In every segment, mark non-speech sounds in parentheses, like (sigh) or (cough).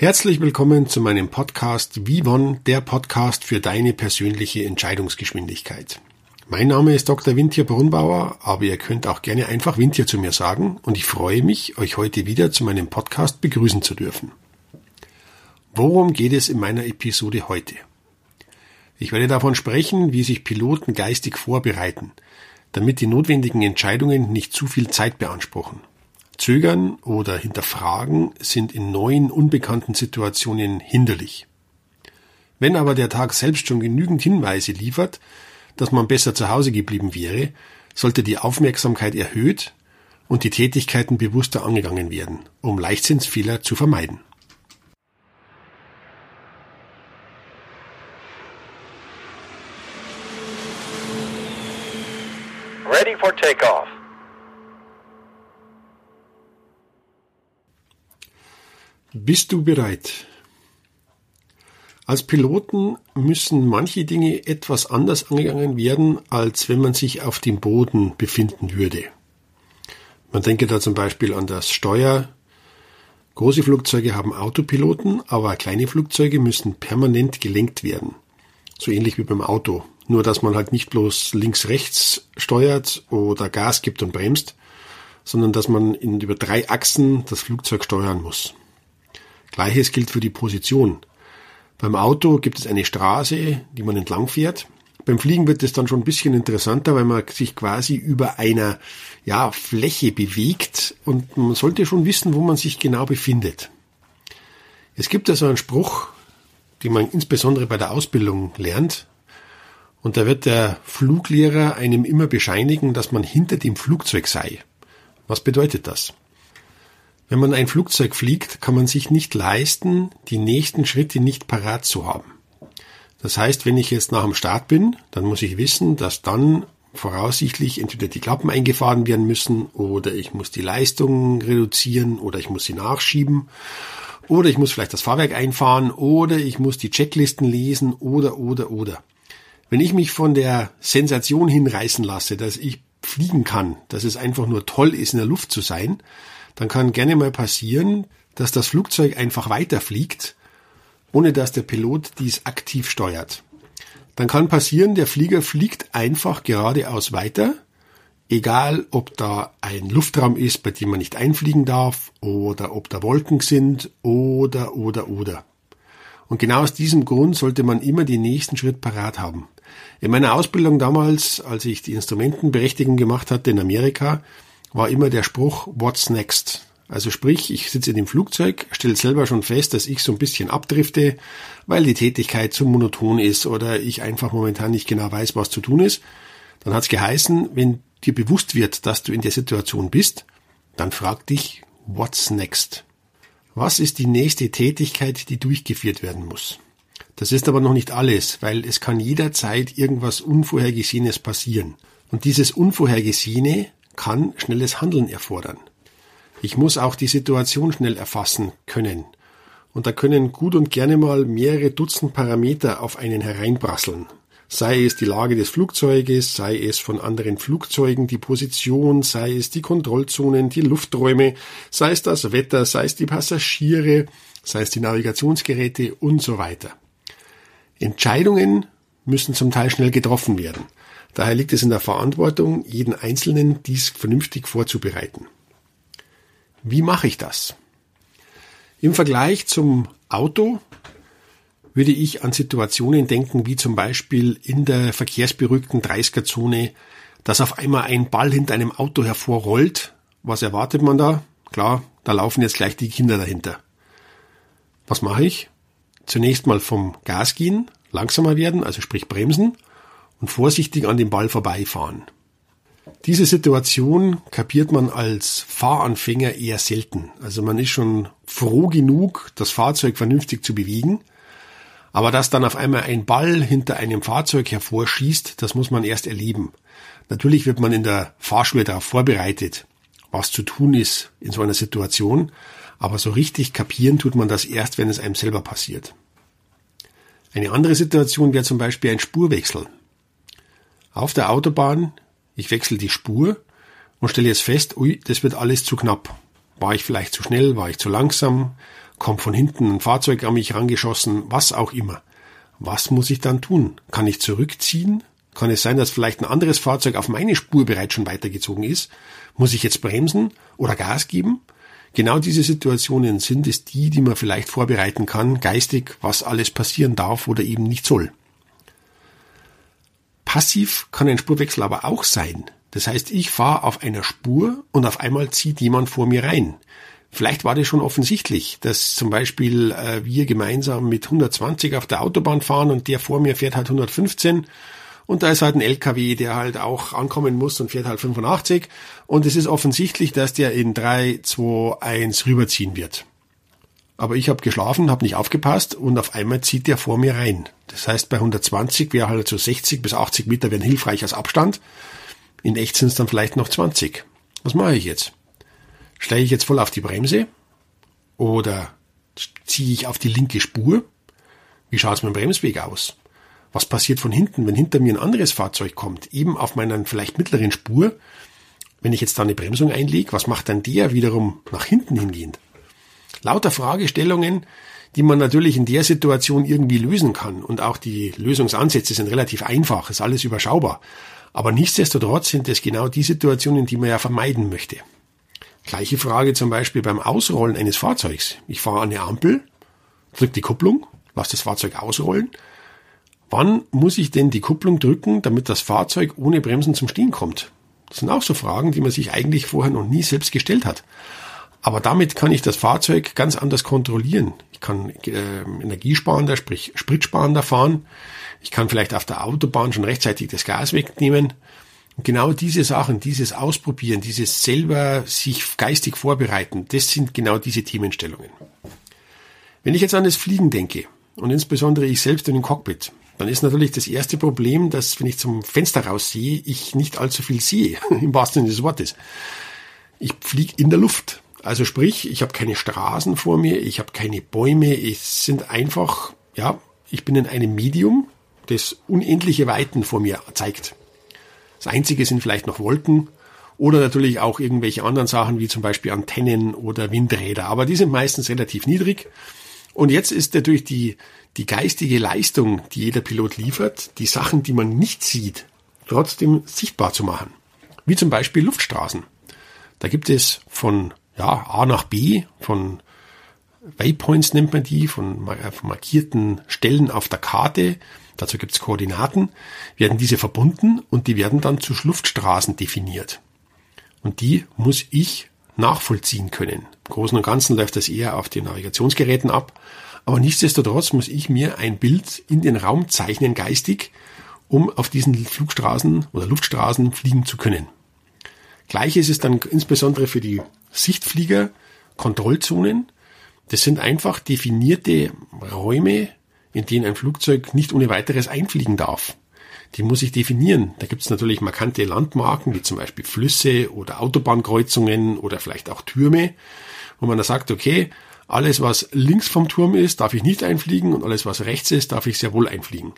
Herzlich willkommen zu meinem Podcast Vivon, der Podcast für deine persönliche Entscheidungsgeschwindigkeit. Mein Name ist Dr. Wintier Brunbauer, aber ihr könnt auch gerne einfach Wintier zu mir sagen und ich freue mich, euch heute wieder zu meinem Podcast begrüßen zu dürfen. Worum geht es in meiner Episode heute? Ich werde davon sprechen, wie sich Piloten geistig vorbereiten, damit die notwendigen Entscheidungen nicht zu viel Zeit beanspruchen. Zögern oder Hinterfragen sind in neuen, unbekannten Situationen hinderlich. Wenn aber der Tag selbst schon genügend Hinweise liefert, dass man besser zu Hause geblieben wäre, sollte die Aufmerksamkeit erhöht und die Tätigkeiten bewusster angegangen werden, um Leichtsinnsfehler zu vermeiden. Ready for takeoff. Bist du bereit? Als Piloten müssen manche Dinge etwas anders angegangen werden, als wenn man sich auf dem Boden befinden würde. Man denke da zum Beispiel an das Steuer. Große Flugzeuge haben Autopiloten, aber kleine Flugzeuge müssen permanent gelenkt werden. So ähnlich wie beim Auto. Nur dass man halt nicht bloß links-rechts steuert oder Gas gibt und bremst, sondern dass man in über drei Achsen das Flugzeug steuern muss. Gleiches gilt für die Position. Beim Auto gibt es eine Straße, die man entlang fährt. Beim Fliegen wird es dann schon ein bisschen interessanter, weil man sich quasi über einer ja, Fläche bewegt und man sollte schon wissen, wo man sich genau befindet. Es gibt also einen Spruch, den man insbesondere bei der Ausbildung lernt. Und da wird der Fluglehrer einem immer bescheinigen, dass man hinter dem Flugzeug sei. Was bedeutet das? Wenn man ein Flugzeug fliegt, kann man sich nicht leisten, die nächsten Schritte nicht parat zu haben. Das heißt, wenn ich jetzt nach dem Start bin, dann muss ich wissen, dass dann voraussichtlich entweder die Klappen eingefahren werden müssen oder ich muss die Leistung reduzieren oder ich muss sie nachschieben oder ich muss vielleicht das Fahrwerk einfahren oder ich muss die Checklisten lesen oder oder oder. Wenn ich mich von der Sensation hinreißen lasse, dass ich fliegen kann, dass es einfach nur toll ist, in der Luft zu sein, dann kann gerne mal passieren, dass das Flugzeug einfach weiterfliegt, ohne dass der Pilot dies aktiv steuert. Dann kann passieren, der Flieger fliegt einfach geradeaus weiter, egal ob da ein Luftraum ist, bei dem man nicht einfliegen darf, oder ob da Wolken sind, oder, oder, oder. Und genau aus diesem Grund sollte man immer den nächsten Schritt parat haben. In meiner Ausbildung damals, als ich die Instrumentenberechtigung gemacht hatte in Amerika, war immer der Spruch What's next? Also sprich, ich sitze in dem Flugzeug, stelle selber schon fest, dass ich so ein bisschen abdrifte, weil die Tätigkeit zu monoton ist oder ich einfach momentan nicht genau weiß, was zu tun ist. Dann hat's geheißen, wenn dir bewusst wird, dass du in der Situation bist, dann frag dich, what's next? Was ist die nächste Tätigkeit, die durchgeführt werden muss? Das ist aber noch nicht alles, weil es kann jederzeit irgendwas Unvorhergesehenes passieren. Und dieses Unvorhergesehene kann schnelles Handeln erfordern. Ich muss auch die Situation schnell erfassen können. Und da können gut und gerne mal mehrere Dutzend Parameter auf einen hereinprasseln. Sei es die Lage des Flugzeuges, sei es von anderen Flugzeugen die Position, sei es die Kontrollzonen, die Lufträume, sei es das Wetter, sei es die Passagiere, sei es die Navigationsgeräte und so weiter. Entscheidungen müssen zum Teil schnell getroffen werden. Daher liegt es in der Verantwortung, jeden Einzelnen dies vernünftig vorzubereiten. Wie mache ich das? Im Vergleich zum Auto würde ich an Situationen denken, wie zum Beispiel in der verkehrsberuhigten 30er-Zone, dass auf einmal ein Ball hinter einem Auto hervorrollt. Was erwartet man da? Klar, da laufen jetzt gleich die Kinder dahinter. Was mache ich? Zunächst mal vom Gas gehen, langsamer werden, also sprich bremsen und vorsichtig an dem Ball vorbeifahren. Diese Situation kapiert man als Fahranfänger eher selten. Also man ist schon froh genug, das Fahrzeug vernünftig zu bewegen. Aber dass dann auf einmal ein Ball hinter einem Fahrzeug hervorschießt, das muss man erst erleben. Natürlich wird man in der Fahrschule darauf vorbereitet, was zu tun ist in so einer Situation. Aber so richtig kapieren tut man das erst, wenn es einem selber passiert. Eine andere Situation wäre zum Beispiel ein Spurwechsel. Auf der Autobahn, ich wechsle die Spur und stelle jetzt fest, ui, das wird alles zu knapp. War ich vielleicht zu schnell, war ich zu langsam, kommt von hinten ein Fahrzeug an mich rangeschossen, was auch immer. Was muss ich dann tun? Kann ich zurückziehen? Kann es sein, dass vielleicht ein anderes Fahrzeug auf meine Spur bereits schon weitergezogen ist? Muss ich jetzt bremsen oder Gas geben? Genau diese Situationen sind es die, die man vielleicht vorbereiten kann, geistig, was alles passieren darf oder eben nicht soll. Passiv kann ein Spurwechsel aber auch sein. Das heißt, ich fahre auf einer Spur und auf einmal zieht jemand vor mir rein. Vielleicht war das schon offensichtlich, dass zum Beispiel äh, wir gemeinsam mit 120 auf der Autobahn fahren und der vor mir fährt halt 115 und da ist halt ein LKW, der halt auch ankommen muss und fährt halt 85. Und es ist offensichtlich, dass der in 3, 2, 1 rüberziehen wird. Aber ich habe geschlafen, habe nicht aufgepasst und auf einmal zieht der vor mir rein. Das heißt, bei 120 wäre halt so 60 bis 80 Meter wären hilfreich als Abstand. In echt sind es dann vielleicht noch 20. Was mache ich jetzt? Steige ich jetzt voll auf die Bremse? Oder ziehe ich auf die linke Spur? Wie schaut es mit dem Bremsweg aus? Was passiert von hinten, wenn hinter mir ein anderes Fahrzeug kommt, eben auf meiner vielleicht mittleren Spur? Wenn ich jetzt da eine Bremsung einlege, was macht dann der wiederum nach hinten hingehend? Lauter Fragestellungen, die man natürlich in der Situation irgendwie lösen kann. Und auch die Lösungsansätze sind relativ einfach, ist alles überschaubar. Aber nichtsdestotrotz sind es genau die Situationen, die man ja vermeiden möchte. Gleiche Frage zum Beispiel beim Ausrollen eines Fahrzeugs. Ich fahre eine Ampel, drücke die Kupplung, lasse das Fahrzeug ausrollen Wann muss ich denn die Kupplung drücken, damit das Fahrzeug ohne Bremsen zum Stehen kommt? Das sind auch so Fragen, die man sich eigentlich vorher noch nie selbst gestellt hat. Aber damit kann ich das Fahrzeug ganz anders kontrollieren. Ich kann äh, energiesparender, sprich spritsparender fahren. Ich kann vielleicht auf der Autobahn schon rechtzeitig das Gas wegnehmen. Und genau diese Sachen, dieses Ausprobieren, dieses selber sich geistig vorbereiten, das sind genau diese Themenstellungen. Wenn ich jetzt an das Fliegen denke, und insbesondere ich selbst in den Cockpit, dann ist natürlich das erste Problem, dass wenn ich zum Fenster raussehe, ich nicht allzu viel sehe, (laughs) im wahrsten Sinne des Wortes. Ich fliege in der Luft. Also sprich, ich habe keine Straßen vor mir, ich habe keine Bäume, es sind einfach, ja, ich bin in einem Medium, das unendliche Weiten vor mir zeigt. Das Einzige sind vielleicht noch Wolken oder natürlich auch irgendwelche anderen Sachen wie zum Beispiel Antennen oder Windräder, aber die sind meistens relativ niedrig. Und jetzt ist natürlich die, die geistige Leistung, die jeder Pilot liefert, die Sachen, die man nicht sieht, trotzdem sichtbar zu machen. Wie zum Beispiel Luftstraßen. Da gibt es von ja, A nach B, von Waypoints nennt man die, von, von markierten Stellen auf der Karte, dazu gibt es Koordinaten, werden diese verbunden und die werden dann zu Luftstraßen definiert. Und die muss ich nachvollziehen können. Im Großen und Ganzen läuft das eher auf den Navigationsgeräten ab, aber nichtsdestotrotz muss ich mir ein Bild in den Raum zeichnen geistig, um auf diesen Flugstraßen oder Luftstraßen fliegen zu können. Gleiches ist dann insbesondere für die Sichtflieger Kontrollzonen. Das sind einfach definierte Räume, in denen ein Flugzeug nicht ohne weiteres einfliegen darf. Die muss ich definieren. Da gibt es natürlich markante Landmarken, wie zum Beispiel Flüsse oder Autobahnkreuzungen oder vielleicht auch Türme, wo man da sagt, okay, alles, was links vom Turm ist, darf ich nicht einfliegen und alles, was rechts ist, darf ich sehr wohl einfliegen.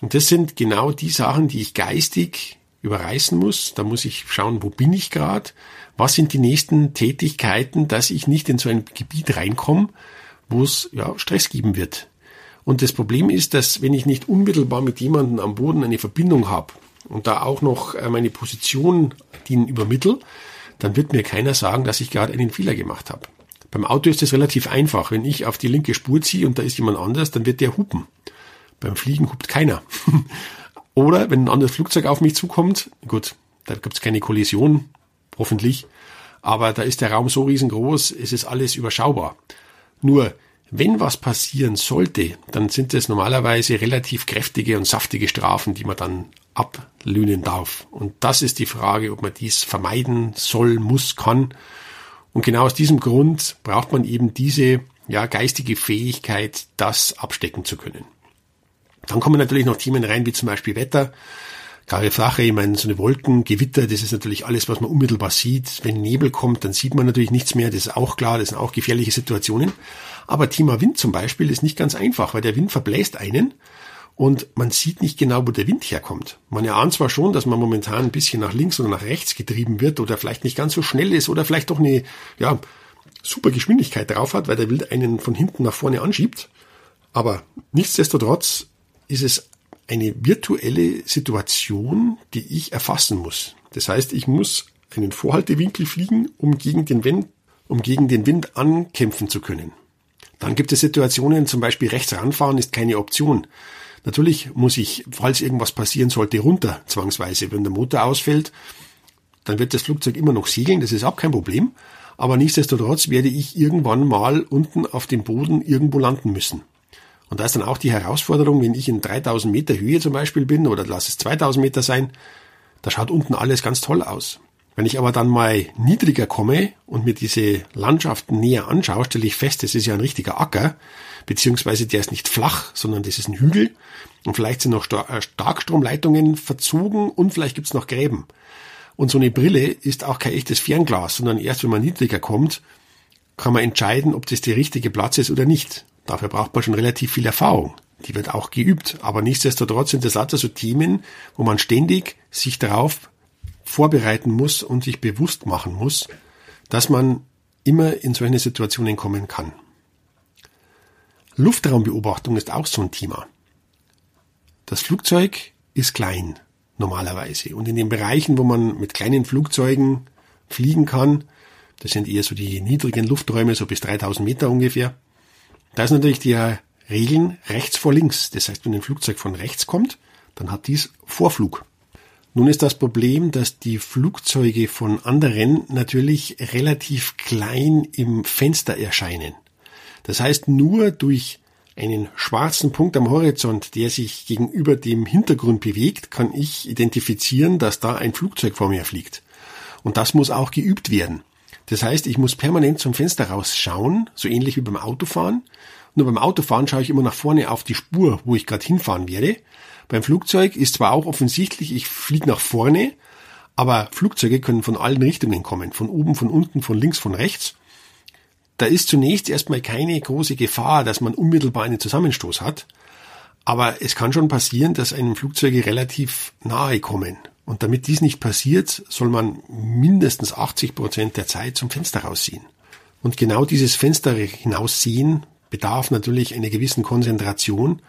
Und das sind genau die Sachen, die ich geistig überreißen muss. Da muss ich schauen, wo bin ich gerade, was sind die nächsten Tätigkeiten, dass ich nicht in so ein Gebiet reinkomme, wo es ja, Stress geben wird. Und das Problem ist, dass wenn ich nicht unmittelbar mit jemandem am Boden eine Verbindung habe und da auch noch äh, meine Position den übermittel, dann wird mir keiner sagen, dass ich gerade einen Fehler gemacht habe. Beim Auto ist es relativ einfach. Wenn ich auf die linke Spur ziehe und da ist jemand anders, dann wird der hupen. Beim Fliegen hupt keiner. (laughs) Oder wenn ein anderes Flugzeug auf mich zukommt, gut, da gibt es keine Kollision, hoffentlich, aber da ist der Raum so riesengroß, es ist alles überschaubar. Nur, Wenn was passieren sollte, dann sind es normalerweise relativ kräftige und saftige Strafen, die man dann ablöhnen darf. Und das ist die Frage, ob man dies vermeiden soll, muss, kann. Und genau aus diesem Grund braucht man eben diese ja, geistige Fähigkeit, das abstecken zu können. Dann kommen natürlich noch Themen rein, wie zum Beispiel Wetter. Klare Flache, ich meine, so eine Wolken, Gewitter, das ist natürlich alles, was man unmittelbar sieht. Wenn Nebel kommt, dann sieht man natürlich nichts mehr, das ist auch klar, das sind auch gefährliche Situationen. Aber Thema Wind zum Beispiel ist nicht ganz einfach, weil der Wind verbläst einen und man sieht nicht genau, wo der Wind herkommt. Man erahnt zwar schon, dass man momentan ein bisschen nach links oder nach rechts getrieben wird oder vielleicht nicht ganz so schnell ist oder vielleicht doch eine, ja, super Geschwindigkeit drauf hat, weil der Wind einen von hinten nach vorne anschiebt. Aber nichtsdestotrotz ist es eine virtuelle Situation, die ich erfassen muss. Das heißt, ich muss einen Vorhaltewinkel fliegen, um gegen den Wind, um gegen den Wind ankämpfen zu können. Dann gibt es Situationen, zum Beispiel rechts ranfahren ist keine Option. Natürlich muss ich, falls irgendwas passieren sollte, runter, zwangsweise. Wenn der Motor ausfällt, dann wird das Flugzeug immer noch segeln, das ist auch kein Problem. Aber nichtsdestotrotz werde ich irgendwann mal unten auf dem Boden irgendwo landen müssen. Und da ist dann auch die Herausforderung, wenn ich in 3000 Meter Höhe zum Beispiel bin, oder lass es 2000 Meter sein, da schaut unten alles ganz toll aus. Wenn ich aber dann mal niedriger komme und mir diese Landschaften näher anschaue, stelle ich fest, das ist ja ein richtiger Acker, beziehungsweise der ist nicht flach, sondern das ist ein Hügel und vielleicht sind noch äh, Starkstromleitungen verzogen und vielleicht gibt's noch Gräben. Und so eine Brille ist auch kein echtes Fernglas, sondern erst wenn man niedriger kommt, kann man entscheiden, ob das der richtige Platz ist oder nicht. Dafür braucht man schon relativ viel Erfahrung. Die wird auch geübt. Aber nichtsdestotrotz sind das lauter so Themen, wo man ständig sich darauf vorbereiten muss und sich bewusst machen muss, dass man immer in solche Situationen kommen kann. Luftraumbeobachtung ist auch so ein Thema. Das Flugzeug ist klein normalerweise und in den Bereichen, wo man mit kleinen Flugzeugen fliegen kann, das sind eher so die niedrigen Lufträume, so bis 3000 Meter ungefähr, da ist natürlich die Regeln rechts vor links. Das heißt, wenn ein Flugzeug von rechts kommt, dann hat dies Vorflug. Nun ist das Problem, dass die Flugzeuge von anderen natürlich relativ klein im Fenster erscheinen. Das heißt, nur durch einen schwarzen Punkt am Horizont, der sich gegenüber dem Hintergrund bewegt, kann ich identifizieren, dass da ein Flugzeug vor mir fliegt. Und das muss auch geübt werden. Das heißt, ich muss permanent zum Fenster rausschauen, so ähnlich wie beim Autofahren. Nur beim Autofahren schaue ich immer nach vorne auf die Spur, wo ich gerade hinfahren werde. Beim Flugzeug ist zwar auch offensichtlich, ich fliege nach vorne, aber Flugzeuge können von allen Richtungen kommen, von oben, von unten, von links, von rechts. Da ist zunächst erstmal keine große Gefahr, dass man unmittelbar einen Zusammenstoß hat. Aber es kann schon passieren, dass einem Flugzeuge relativ nahe kommen. Und damit dies nicht passiert, soll man mindestens 80 Prozent der Zeit zum Fenster raussehen. Und genau dieses Fenster hinaussehen bedarf natürlich einer gewissen Konzentration.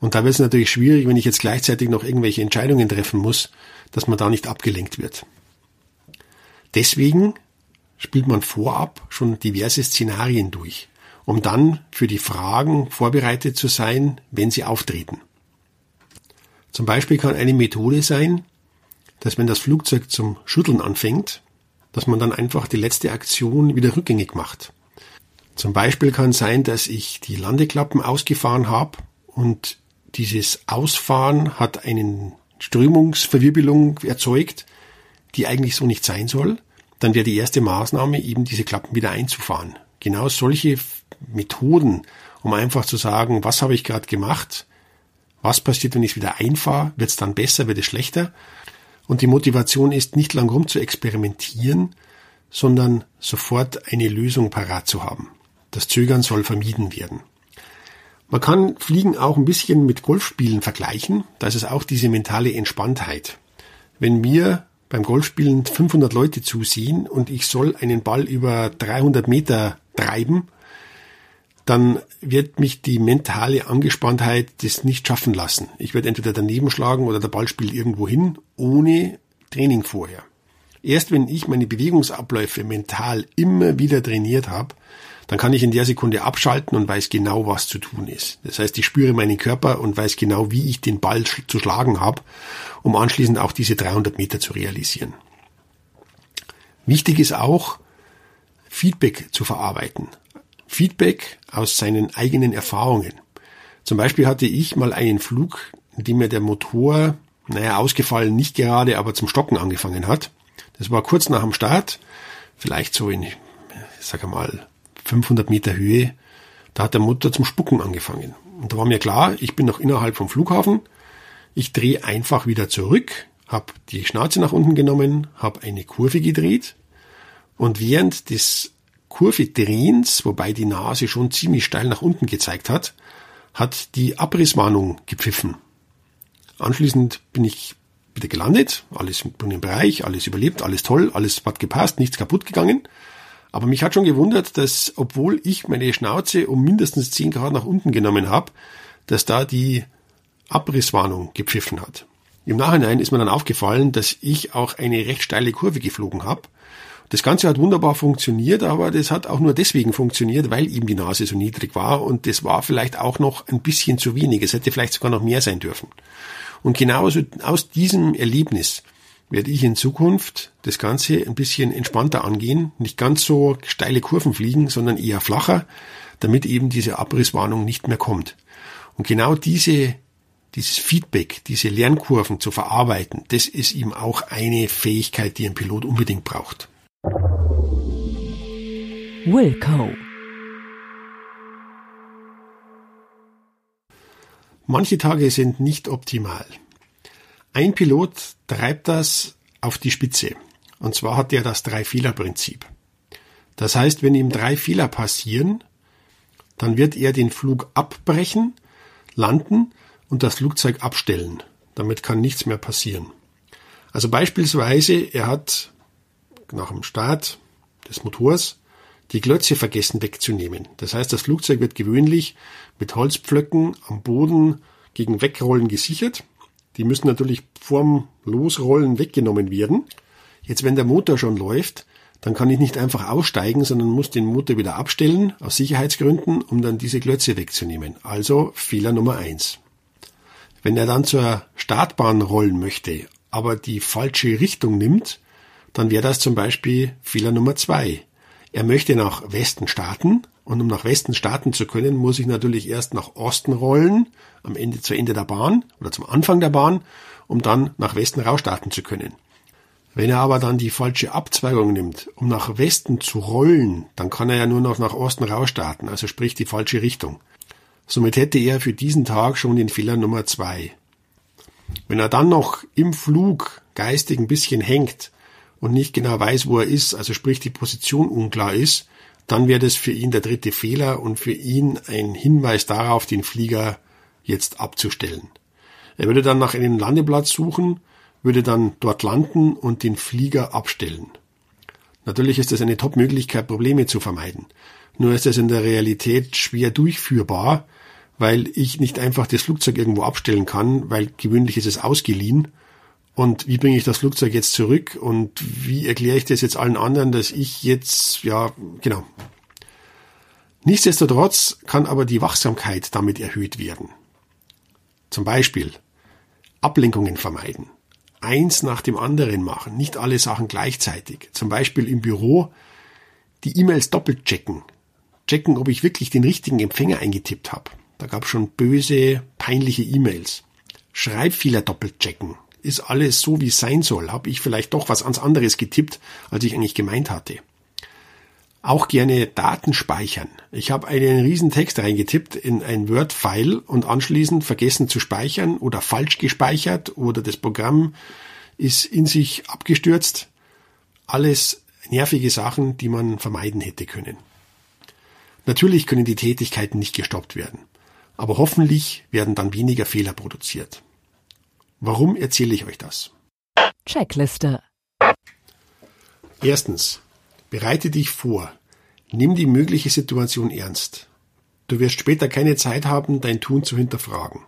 Und da wird es natürlich schwierig, wenn ich jetzt gleichzeitig noch irgendwelche Entscheidungen treffen muss, dass man da nicht abgelenkt wird. Deswegen spielt man vorab schon diverse Szenarien durch, um dann für die Fragen vorbereitet zu sein, wenn sie auftreten. Zum Beispiel kann eine Methode sein, dass wenn das Flugzeug zum Schütteln anfängt, dass man dann einfach die letzte Aktion wieder rückgängig macht. Zum Beispiel kann sein, dass ich die Landeklappen ausgefahren habe und dieses Ausfahren hat einen Strömungsverwirbelung erzeugt, die eigentlich so nicht sein soll. Dann wäre die erste Maßnahme eben diese Klappen wieder einzufahren. Genau solche Methoden, um einfach zu sagen, was habe ich gerade gemacht, was passiert, wenn ich es wieder einfahre, wird es dann besser, wird es schlechter und die Motivation ist, nicht lang rum zu experimentieren, sondern sofort eine Lösung parat zu haben. Das Zögern soll vermieden werden. Man kann Fliegen auch ein bisschen mit Golfspielen vergleichen. Da ist es auch diese mentale Entspanntheit. Wenn mir beim Golfspielen 500 Leute zusehen und ich soll einen Ball über 300 Meter treiben, dann wird mich die mentale Angespanntheit das nicht schaffen lassen. Ich werde entweder daneben schlagen oder der Ball spielt irgendwo hin, ohne Training vorher. Erst wenn ich meine Bewegungsabläufe mental immer wieder trainiert habe, dann kann ich in der Sekunde abschalten und weiß genau, was zu tun ist. Das heißt, ich spüre meinen Körper und weiß genau, wie ich den Ball zu schlagen habe, um anschließend auch diese 300 Meter zu realisieren. Wichtig ist auch, Feedback zu verarbeiten. Feedback aus seinen eigenen Erfahrungen. Zum Beispiel hatte ich mal einen Flug, in dem mir der Motor, naja, ausgefallen nicht gerade, aber zum Stocken angefangen hat. Das war kurz nach dem Start, vielleicht so in, ich sage mal, 500 Meter Höhe. Da hat der Motor zum Spucken angefangen. Und da war mir klar, ich bin noch innerhalb vom Flughafen. Ich drehe einfach wieder zurück, habe die Schnauze nach unten genommen, habe eine Kurve gedreht und während des Kurvedrehens, wobei die Nase schon ziemlich steil nach unten gezeigt hat, hat die Abrisswarnung gepfiffen. Anschließend bin ich wieder gelandet, alles im Bereich, alles überlebt, alles toll, alles hat gepasst, nichts kaputt gegangen. Aber mich hat schon gewundert, dass obwohl ich meine Schnauze um mindestens 10 Grad nach unten genommen habe, dass da die Abrisswarnung gepfiffen hat. Im Nachhinein ist mir dann aufgefallen, dass ich auch eine recht steile Kurve geflogen habe. Das Ganze hat wunderbar funktioniert, aber das hat auch nur deswegen funktioniert, weil eben die Nase so niedrig war und das war vielleicht auch noch ein bisschen zu wenig. Es hätte vielleicht sogar noch mehr sein dürfen. Und genauso aus diesem Erlebnis werde ich in Zukunft das Ganze ein bisschen entspannter angehen, nicht ganz so steile Kurven fliegen, sondern eher flacher, damit eben diese Abrisswarnung nicht mehr kommt. Und genau diese, dieses Feedback, diese Lernkurven zu verarbeiten, das ist ihm auch eine Fähigkeit, die ein Pilot unbedingt braucht. Wilco Manche Tage sind nicht optimal. Ein Pilot treibt das auf die Spitze. Und zwar hat er das Drei-Fehler-Prinzip. Das heißt, wenn ihm drei Fehler passieren, dann wird er den Flug abbrechen, landen und das Flugzeug abstellen. Damit kann nichts mehr passieren. Also beispielsweise, er hat nach dem Start des Motors die Glötze vergessen wegzunehmen. Das heißt, das Flugzeug wird gewöhnlich mit Holzpflöcken am Boden gegen Wegrollen gesichert. Die müssen natürlich vorm Losrollen weggenommen werden. Jetzt, wenn der Motor schon läuft, dann kann ich nicht einfach aussteigen, sondern muss den Motor wieder abstellen, aus Sicherheitsgründen, um dann diese Klötze wegzunehmen. Also Fehler Nummer eins. Wenn er dann zur Startbahn rollen möchte, aber die falsche Richtung nimmt, dann wäre das zum Beispiel Fehler Nummer zwei. Er möchte nach Westen starten und um nach Westen starten zu können, muss ich natürlich erst nach Osten rollen, am Ende zu Ende der Bahn oder zum Anfang der Bahn, um dann nach Westen rausstarten zu können. Wenn er aber dann die falsche Abzweigung nimmt, um nach Westen zu rollen, dann kann er ja nur noch nach Osten rausstarten, also sprich die falsche Richtung. Somit hätte er für diesen Tag schon den Fehler Nummer zwei. Wenn er dann noch im Flug geistig ein bisschen hängt und nicht genau weiß, wo er ist, also sprich die Position unklar ist, dann wäre das für ihn der dritte Fehler und für ihn ein Hinweis darauf, den Flieger jetzt abzustellen. Er würde dann nach einem Landeplatz suchen, würde dann dort landen und den Flieger abstellen. Natürlich ist das eine Top-Möglichkeit, Probleme zu vermeiden. Nur ist das in der Realität schwer durchführbar, weil ich nicht einfach das Flugzeug irgendwo abstellen kann, weil gewöhnlich ist es ausgeliehen und wie bringe ich das Flugzeug jetzt zurück und wie erkläre ich das jetzt allen anderen, dass ich jetzt, ja, genau. Nichtsdestotrotz kann aber die Wachsamkeit damit erhöht werden. Zum Beispiel Ablenkungen vermeiden. Eins nach dem anderen machen, nicht alle Sachen gleichzeitig. Zum Beispiel im Büro die E-Mails doppelt checken. Checken, ob ich wirklich den richtigen Empfänger eingetippt habe. Da gab es schon böse, peinliche E-Mails. Schreibfehler doppelt checken ist alles so, wie es sein soll? Habe ich vielleicht doch was ans anderes getippt, als ich eigentlich gemeint hatte? Auch gerne Daten speichern. Ich habe einen riesen Text reingetippt in ein Word-File und anschließend vergessen zu speichern oder falsch gespeichert oder das Programm ist in sich abgestürzt. Alles nervige Sachen, die man vermeiden hätte können. Natürlich können die Tätigkeiten nicht gestoppt werden, aber hoffentlich werden dann weniger Fehler produziert. Warum erzähle ich euch das? Checkliste. Erstens. Bereite dich vor. Nimm die mögliche Situation ernst. Du wirst später keine Zeit haben, dein Tun zu hinterfragen.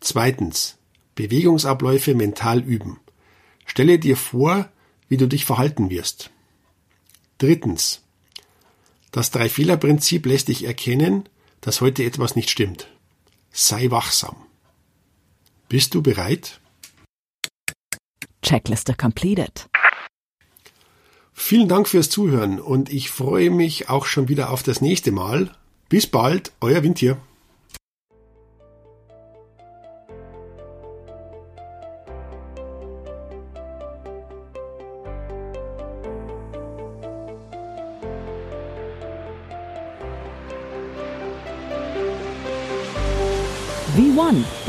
Zweitens. Bewegungsabläufe mental üben. Stelle dir vor, wie du dich verhalten wirst. Drittens. Das Drei-Fehler-Prinzip lässt dich erkennen, dass heute etwas nicht stimmt. Sei wachsam. Bist du bereit? Checkliste completed. Vielen Dank fürs Zuhören und ich freue mich auch schon wieder auf das nächste Mal. Bis bald, euer Windtier. V1,